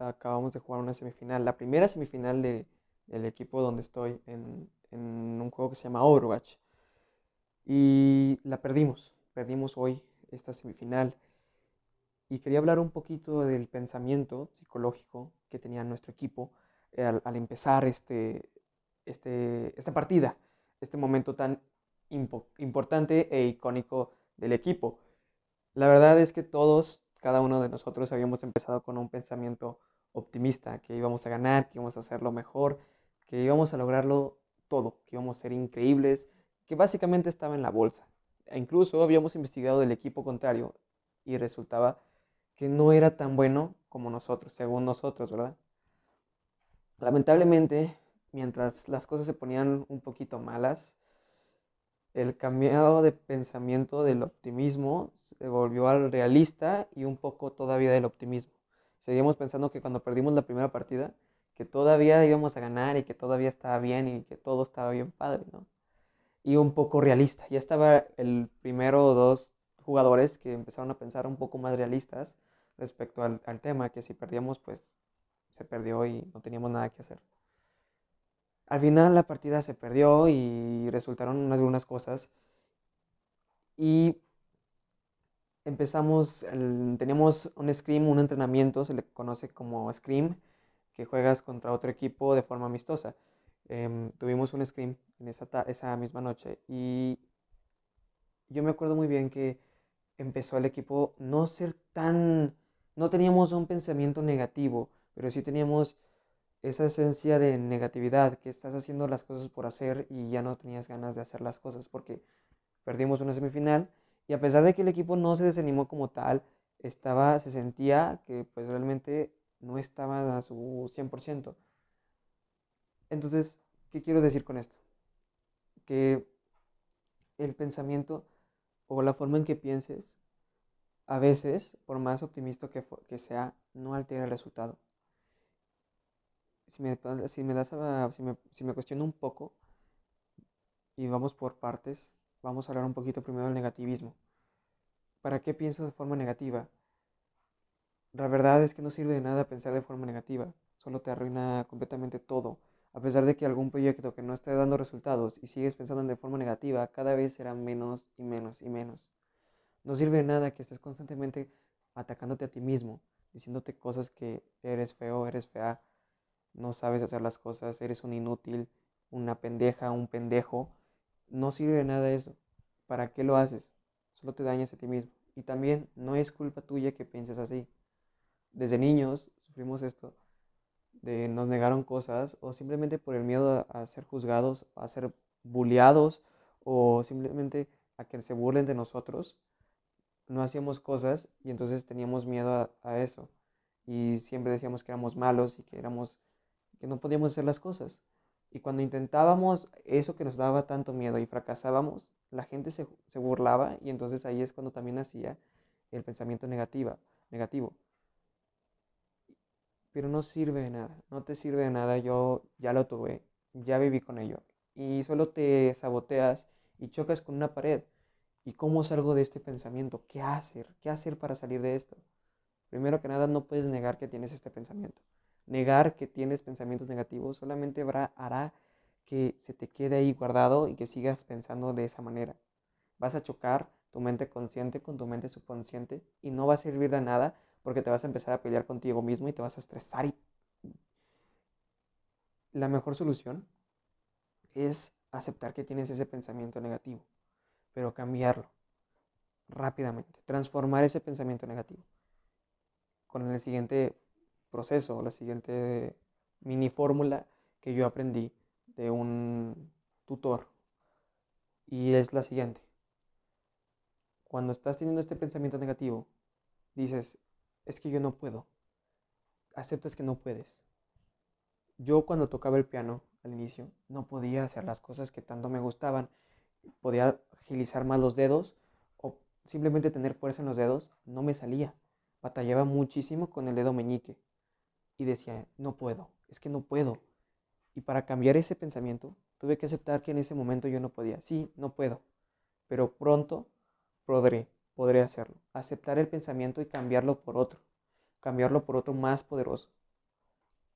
acabamos de jugar una semifinal, la primera semifinal de, del equipo donde estoy en, un juego que se llama Overwatch. Y la perdimos, perdimos hoy esta semifinal. Y quería hablar un poquito del pensamiento psicológico que tenía nuestro equipo eh, al, empezar este, este, esta partida, este momento tan impo- importante e icónico del equipo. La verdad es que todos, cada uno de nosotros habíamos empezado con un pensamiento optimista, que íbamos a ganar, que íbamos a hacerlo mejor, que íbamos a lograrlo todo, que íbamos a ser increíbles, que básicamente estaba en la bolsa. E incluso habíamos investigado del equipo contrario y resultaba que no era tan bueno como nosotros, según nosotros, ¿verdad? Lamentablemente, mientras las cosas se ponían un poquito malas, el cambiado de pensamiento del optimismo se volvió al realista y un poco todavía del optimismo. Seguíamos pensando que cuando perdimos la primera partida, que todavía íbamos a ganar y que todavía estaba bien y que todo estaba bien padre, ¿no? Y un poco realista. Ya estaba el primero o dos jugadores que empezaron a pensar un poco más realistas respecto al, al tema, que si perdíamos, pues se perdió y no teníamos nada que hacer. Al final la partida se perdió y resultaron algunas cosas y empezamos, teníamos un scrim, un entrenamiento, se le conoce como scrim, que juegas contra otro equipo de forma amistosa. Em, tuvimos un scrim en esa, esa misma noche y yo me acuerdo muy bien que empezó el equipo no ser tan, no teníamos un pensamiento negativo, pero sí teníamos esa esencia de negatividad, que estás haciendo las cosas por hacer y ya no tenías ganas de hacer las cosas porque perdimos una semifinal y a pesar de que el equipo no se desanimó como tal, estaba, se sentía que pues realmente no estaba a su 100%. Entonces, ¿qué quiero decir con esto? Que el pensamiento o la forma en que pienses, a veces, por más optimista que, que sea, no altera el resultado. Si me, si me das a- si me, si me cuestiono un poco y vamos por partes, vamos a hablar un poquito primero del negativismo. ¿Para qué pienso de forma negativa? La verdad es que no sirve de nada pensar de forma negativa, solo te arruina completamente todo. A pesar de que algún proyecto que no esté dando resultados y sigues pensando de forma negativa, cada vez será menos y menos y menos. No sirve de nada que estés constantemente atacándote a ti mismo, diciéndote cosas que eres feo, eres fea, no sabes hacer las cosas, eres un inútil, una pendeja, un pendejo. No sirve de nada eso. ¿Para qué lo haces? Solo te dañas a ti mismo. Y también no es culpa tuya que pienses así. Desde niños sufrimos esto, de nos negaron cosas o simplemente por el miedo a, ser juzgados, a ser bulleados o simplemente a que se burlen de nosotros, no hacíamos cosas y entonces teníamos miedo a, a eso. Y siempre decíamos que éramos malos y que éramos, que no podíamos hacer las cosas. Y cuando intentábamos eso que nos daba tanto miedo y fracasábamos, la gente se, burlaba y entonces ahí es cuando también hacía el pensamiento negativa, negativo. Pero no sirve de nada, no te sirve de nada, yo ya lo tuve, ya viví con ello. Y solo te saboteas y chocas con una pared. ¿Y cómo salgo de este pensamiento? ¿Qué hacer? ¿Qué hacer para salir de esto? Primero que nada, no puedes negar que tienes este pensamiento. Negar que tienes pensamientos negativos solamente hará que se te quede ahí guardado y que sigas pensando de esa manera. Vas a chocar tu mente consciente con tu mente subconsciente y no va a servir de nada porque te vas a empezar a pelear contigo mismo y te vas a estresar. La mejor solución es aceptar que tienes ese pensamiento negativo, pero cambiarlo rápidamente, transformar ese pensamiento negativo con el siguiente proceso, la siguiente mini fórmula que yo aprendí de un tutor. Y es la siguiente. Cuando estás teniendo este pensamiento negativo, dices, es que yo no puedo. Aceptas que no puedes. Yo cuando tocaba el piano al inicio, no podía hacer las cosas que tanto me gustaban. Podía agilizar más los dedos o simplemente tener fuerza en los dedos, no me salía. Batallaba muchísimo con el dedo meñique y decía, no puedo, es que no puedo. Y para cambiar ese pensamiento, tuve que aceptar que en ese momento yo no podía. Sí, no puedo, pero pronto podré, podré hacerlo. Aceptar el pensamiento y cambiarlo por otro, cambiarlo por otro más poderoso.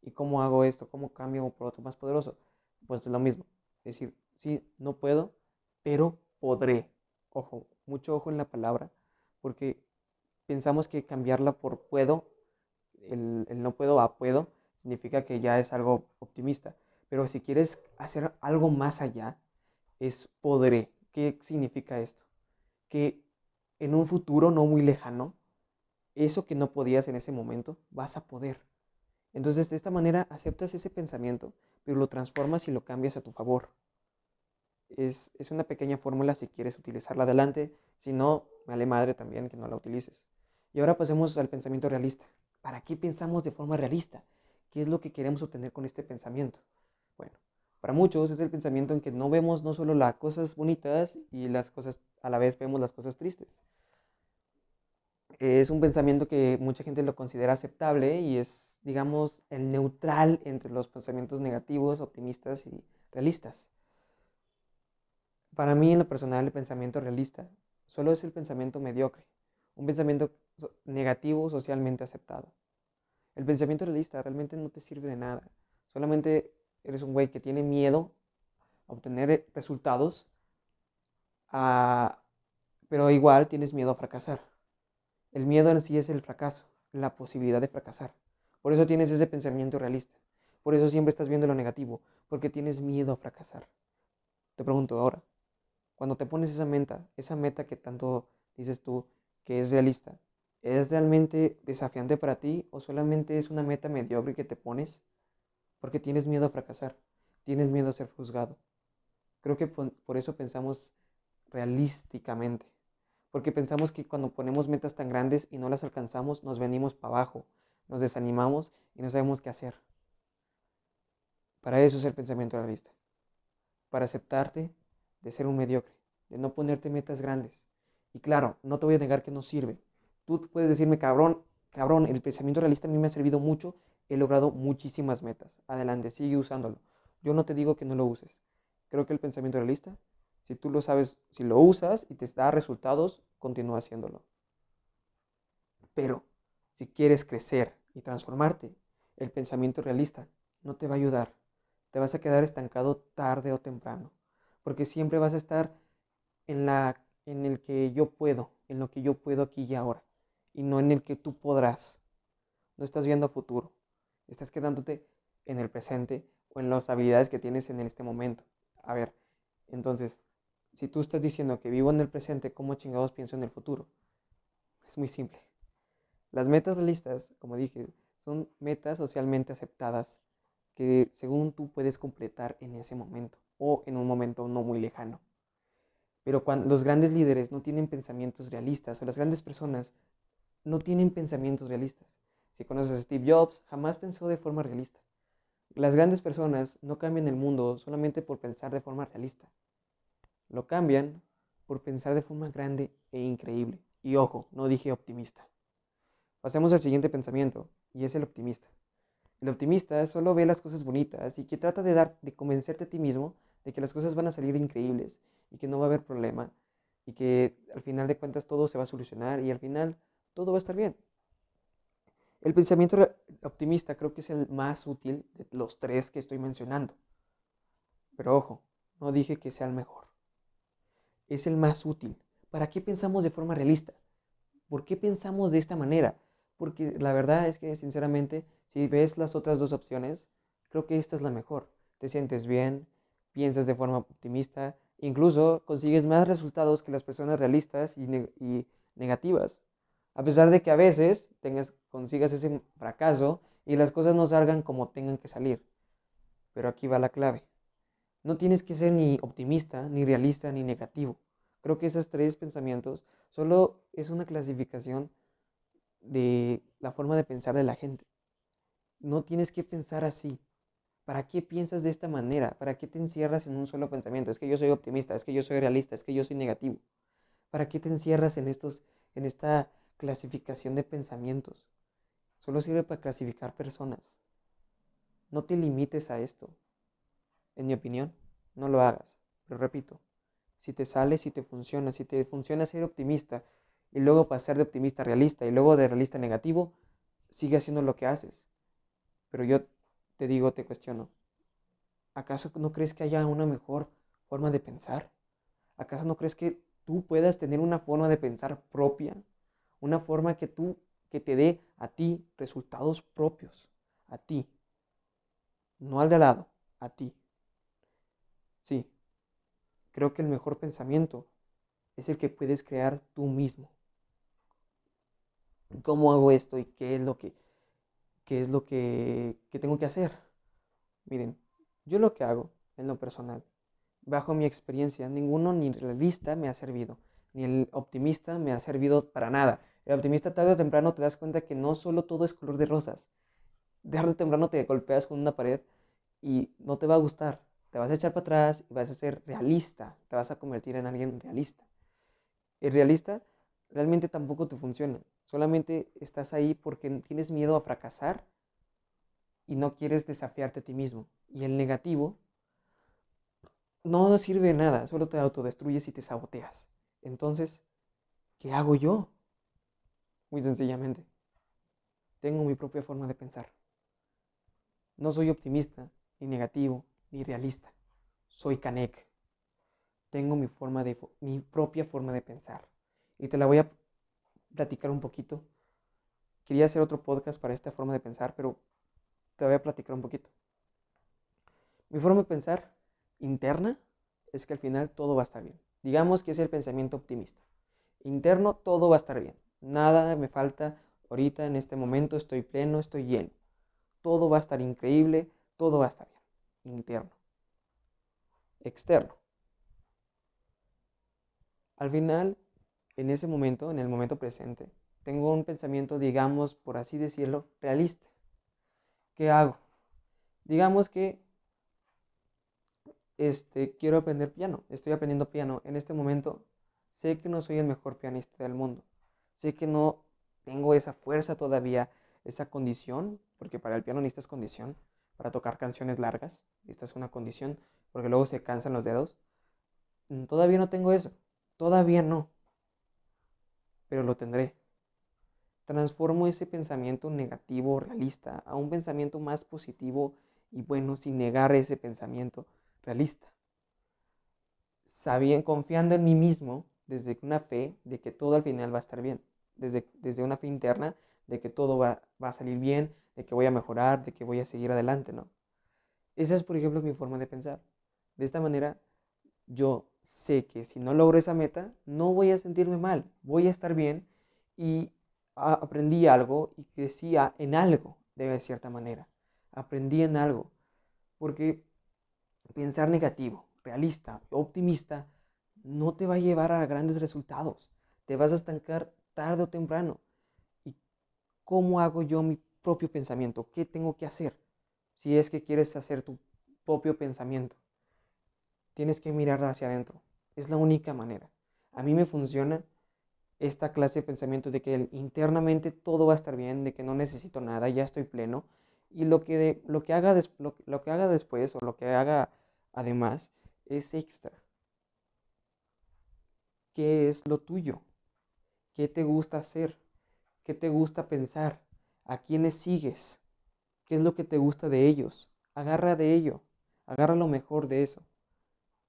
¿Y cómo hago esto? ¿Cómo cambio por otro más poderoso? Pues es lo mismo. Decir, sí, no puedo, pero podré. Ojo, mucho ojo en la palabra, porque pensamos que cambiarla por puedo, el, no puedo a puedo, significa que ya es algo optimista. Pero si quieres hacer algo más allá, es podré. ¿Qué significa esto? Que en un futuro no muy lejano, eso que no podías en ese momento, vas a poder. Entonces, de esta manera aceptas ese pensamiento, pero lo transformas y lo cambias a tu favor. Es, es una pequeña fórmula si quieres utilizarla adelante, si no, vale madre también que no la utilices. Y ahora pasemos al pensamiento realista. ¿Para qué pensamos de forma realista? ¿Qué es lo que queremos obtener con este pensamiento? Bueno, para muchos es el pensamiento en que no vemos no solo las cosas bonitas y las cosas, a la vez vemos las cosas tristes. Es un pensamiento que mucha gente lo considera aceptable y es, digamos, el neutral entre los pensamientos negativos, optimistas y realistas. Para mí, en lo personal, el pensamiento realista solo es el pensamiento mediocre, un pensamiento negativo socialmente aceptado. El pensamiento realista realmente no te sirve de nada, solamente eres un güey que tiene miedo a obtener eh, resultados, pero igual tienes miedo a fracasar. El miedo en sí es el fracaso, la posibilidad de fracasar. Por eso tienes ese pensamiento realista. Por eso siempre estás viendo lo negativo, porque tienes miedo a fracasar. Te pregunto ahora, cuando te pones esa meta, esa meta que tanto dices tú que es realista, ¿es realmente desafiante para ti o solamente es una meta mediocre que te pones porque tienes miedo a fracasar, tienes miedo a ser juzgado. Creo que por eso pensamos realísticamente, porque pensamos que cuando ponemos metas tan grandes y no las alcanzamos, nos venimos para abajo, nos desanimamos y no sabemos qué hacer. Para eso es el pensamiento realista, para aceptarte de ser un mediocre, de no ponerte metas grandes. Y claro, no te voy a negar que no sirve. Tú puedes decirme, cabrón, cabrón, el pensamiento realista a mí me ha servido mucho he logrado muchísimas metas. Adelante, sigue usándolo. Yo no te digo que no lo uses. Creo que el pensamiento realista, si tú lo sabes, si lo usas y te da resultados, continúa haciéndolo. Pero si quieres crecer y transformarte, el pensamiento realista no te va a ayudar. Te vas a quedar estancado tarde o temprano, porque siempre vas a estar en la en el que yo puedo, en lo que yo puedo aquí y ahora, y no en el que tú podrás. No estás viendo a futuro. Estás quedándote en el presente o en las habilidades que tienes en este momento. A ver, entonces, si tú estás diciendo que vivo en el presente, ¿cómo chingados pienso en el futuro? Es muy simple. Las metas realistas, como dije, son metas socialmente aceptadas que según tú puedes completar en ese momento o en un momento no muy lejano. Pero los grandes líderes no tienen pensamientos realistas o las grandes personas no tienen pensamientos realistas, si conoces a Steve Jobs, jamás pensó de forma realista. Las grandes personas no cambian el mundo solamente por pensar de forma realista. Lo cambian por pensar de forma grande e increíble. Y ojo, no dije optimista. Pasemos al siguiente pensamiento, y es el optimista. El optimista solo ve las cosas bonitas y que trata de dar, de convencerte a ti mismo de que las cosas van a salir increíbles y que no va a haber problema y que al final de cuentas todo se va a solucionar y al final todo va a estar bien. El pensamiento optimista creo que es el más útil de los tres que estoy mencionando. Pero ojo, no dije que sea el mejor. Es el más útil. ¿Para qué pensamos de forma realista? ¿Por qué pensamos de esta manera? Porque la verdad es que, sinceramente, si ves las otras dos opciones, creo que esta es la mejor. Te sientes bien, piensas de forma optimista, incluso consigues más resultados que las personas realistas y, negativas. A pesar de que a veces tengas consigas ese fracaso y las cosas no salgan como tengan que salir. Pero aquí va la clave. No tienes que ser ni optimista, ni realista, ni negativo. Creo que esos tres pensamientos solo es una clasificación de la forma de pensar de la gente. No tienes que pensar así. ¿Para qué piensas de esta manera? ¿Para qué te encierras en un solo pensamiento? Es que yo soy optimista, es que yo soy realista, es que yo soy negativo. ¿Para qué te encierras en estos en esta clasificación de pensamientos? Solo sirve para clasificar personas. No te limites a esto. En mi opinión, no lo hagas. Pero repito, si te sale, si te funciona, si te funciona ser optimista y luego pasar de optimista a realista y luego de realista a negativo, sigue haciendo lo que haces. Pero yo te digo, te cuestiono, ¿acaso no crees que haya una mejor forma de pensar? ¿Acaso no crees que tú puedas tener una forma de pensar propia? Una forma que tú, que te dé a ti resultados propios, a ti, no al de lado, a ti. Sí, creo que el mejor pensamiento es el que puedes crear tú mismo. ¿Cómo hago esto y qué es lo que, qué es lo que, que tengo que hacer? Miren, yo lo que hago en lo personal, bajo mi experiencia, ninguno ni realista me ha servido, ni el optimista me ha servido para nada. El optimista tarde o temprano te das cuenta que no solo todo es color de rosas. Tarde o temprano te golpeas con una pared y no te va a gustar. Te vas a echar para atrás y vas a ser realista. Te vas a convertir en alguien realista. El realista realmente tampoco te funciona. Solamente estás ahí porque tienes miedo a fracasar y no quieres desafiarte a ti mismo. Y el negativo no sirve de nada, solo te autodestruyes y te saboteas. Entonces, ¿qué hago yo? Muy sencillamente, tengo mi propia forma de pensar. No soy optimista, ni negativo, ni realista. Soy Canek. Tengo mi, forma de, mi propia forma de pensar. Y te la voy a platicar un poquito. Quería hacer otro podcast para esta forma de pensar, pero te voy a platicar un poquito. Mi forma de pensar interna es que al final todo va a estar bien. Digamos que es el pensamiento optimista. Interno, todo va a estar bien. Nada me falta. Ahorita, en este momento, estoy pleno, estoy lleno. Todo va a estar increíble, todo va a estar bien. Interno. Externo. Al final, en ese momento, en el momento presente, tengo un pensamiento, digamos, por así decirlo, realista. ¿Qué hago? Digamos que este, quiero aprender piano, estoy aprendiendo piano. En este momento sé que no soy el mejor pianista del mundo. Sé que no tengo esa fuerza todavía, esa condición, porque para el piano necesitas condición, para tocar canciones largas, es una condición, porque luego se cansan los dedos. Mm, todavía no tengo eso, todavía no, pero lo tendré. Transformo ese pensamiento negativo, realista, a un pensamiento más positivo y bueno, sin negar ese pensamiento realista. Sabiendo, confiando en mí mismo desde una fe de que todo al final va a estar bien, desde, desde una fe interna de que todo va, va a salir bien, de que voy a mejorar, de que voy a seguir adelante, ¿no? Esa es, por ejemplo, mi forma de pensar. De esta manera, yo sé que si no logro esa meta, no voy a sentirme mal, voy a estar bien y aprendí algo y crecí en algo, de cierta manera. Aprendí en algo. Porque pensar negativo, realista, optimista, no te va a llevar a grandes resultados. Te vas a estancar tarde o temprano. ¿Y cómo hago yo mi propio pensamiento? ¿Qué tengo que hacer? Si es que quieres hacer tu propio pensamiento, tienes que mirar hacia adentro. Es la única manera. A mí me funciona esta clase de pensamiento de que internamente todo va a estar bien, de que no necesito nada, ya estoy pleno. Y lo que, lo que, haga, lo que haga después o lo que haga además es extra. ¿Qué es lo tuyo? ¿Qué te gusta hacer? ¿Qué te gusta pensar? ¿A quiénes sigues? ¿Qué es lo que te gusta de ellos? Agarra de ello. Agarra lo mejor de eso.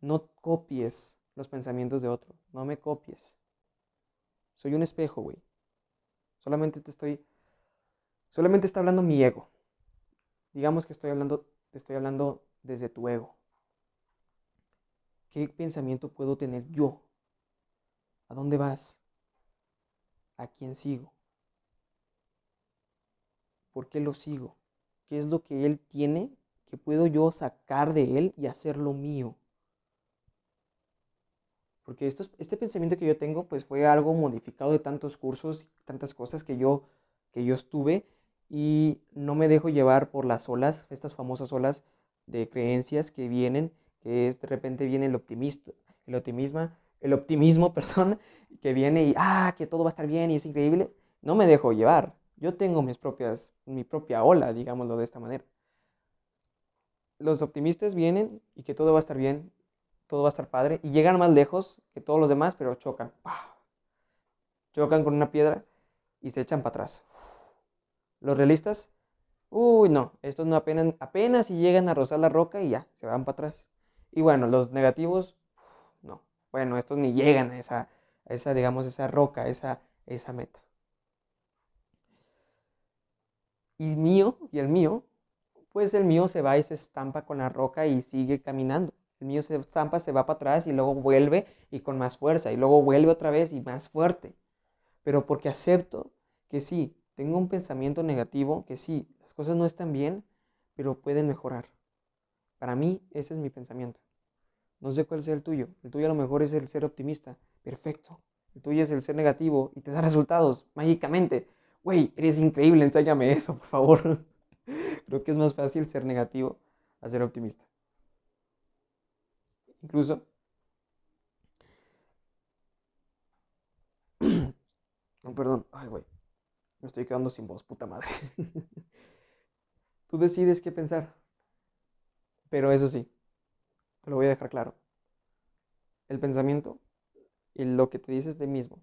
No copies los pensamientos de otro. No me copies. Soy un espejo, güey. Solamente te estoy... Solamente está hablando mi ego. Digamos que estoy hablando, te estoy hablando desde tu ego. ¿Qué pensamiento puedo tener yo? ¿A dónde vas? ¿A quién sigo? ¿Por qué lo sigo? ¿Qué es lo que él tiene que puedo yo sacar de él y hacerlo mío? Porque esto, este pensamiento que yo tengo pues fue algo modificado de tantos cursos tantas cosas que yo, que yo estuve y no me dejo llevar por las olas, estas famosas olas de creencias que vienen que es de repente viene el optimista, el optimismo, el optimismo, perdón, que viene y, ah, que todo va a estar bien y es increíble, no me dejo llevar. Yo tengo mis propias, mi propia ola, digámoslo de esta manera. Los optimistas vienen y que todo va a estar bien, todo va a estar padre, y llegan más lejos que todos los demás, pero chocan. Chocan con una piedra y se echan para atrás. Los realistas Uy, no, estos no apenas, apenas si llegan a rozar la roca y ya, se van para atrás. Y bueno, los negativos, no. Bueno, estos ni llegan a esa, a esa digamos, esa roca, esa, esa meta. Y mío, y el mío, pues el mío se va y se estampa con la roca y sigue caminando. El mío se estampa, se va para atrás y luego vuelve y con más fuerza. Y luego vuelve otra vez y más fuerte. Pero porque acepto que sí, tengo un pensamiento negativo, que sí, las cosas no están bien, pero pueden mejorar. Para mí, ese es mi pensamiento. No sé cuál sea el tuyo. El tuyo a lo mejor es el ser optimista. Perfecto. El tuyo es el ser negativo y te da resultados mágicamente. Güey, eres increíble, enséñame eso, por favor. Creo que es más fácil ser negativo a ser optimista. Incluso... No, perdón. Ay, güey. Me estoy quedando sin voz, puta madre. Tú decides qué pensar. Pero eso sí, te lo voy a dejar claro. El pensamiento y lo que te dices de mismo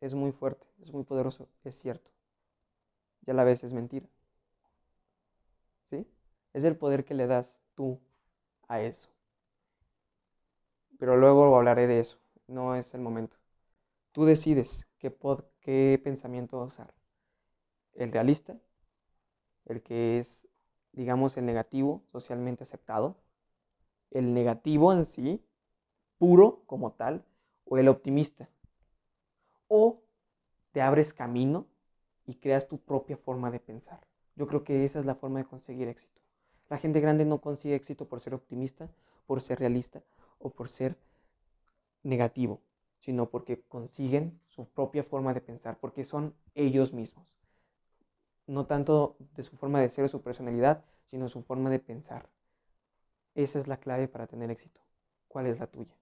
es muy fuerte, es muy poderoso, es cierto. Y a la vez es mentira. ¿Sí? Es el poder que le das tú a eso. Pero luego hablaré de eso, no es el momento. Tú decides qué, pensamiento usar. El realista, el que es, digamos, el negativo socialmente aceptado, el negativo en sí, puro como tal, o el optimista. O te abres camino y creas tu propia forma de pensar. Yo creo que esa es la forma de conseguir éxito. La gente grande no consigue éxito por ser optimista, por ser realista o por ser negativo, sino porque consiguen su propia forma de pensar, porque son ellos mismos. No tanto de su forma de ser o su personalidad, sino su forma de pensar. Esa es la clave para tener éxito. ¿Cuál es la tuya?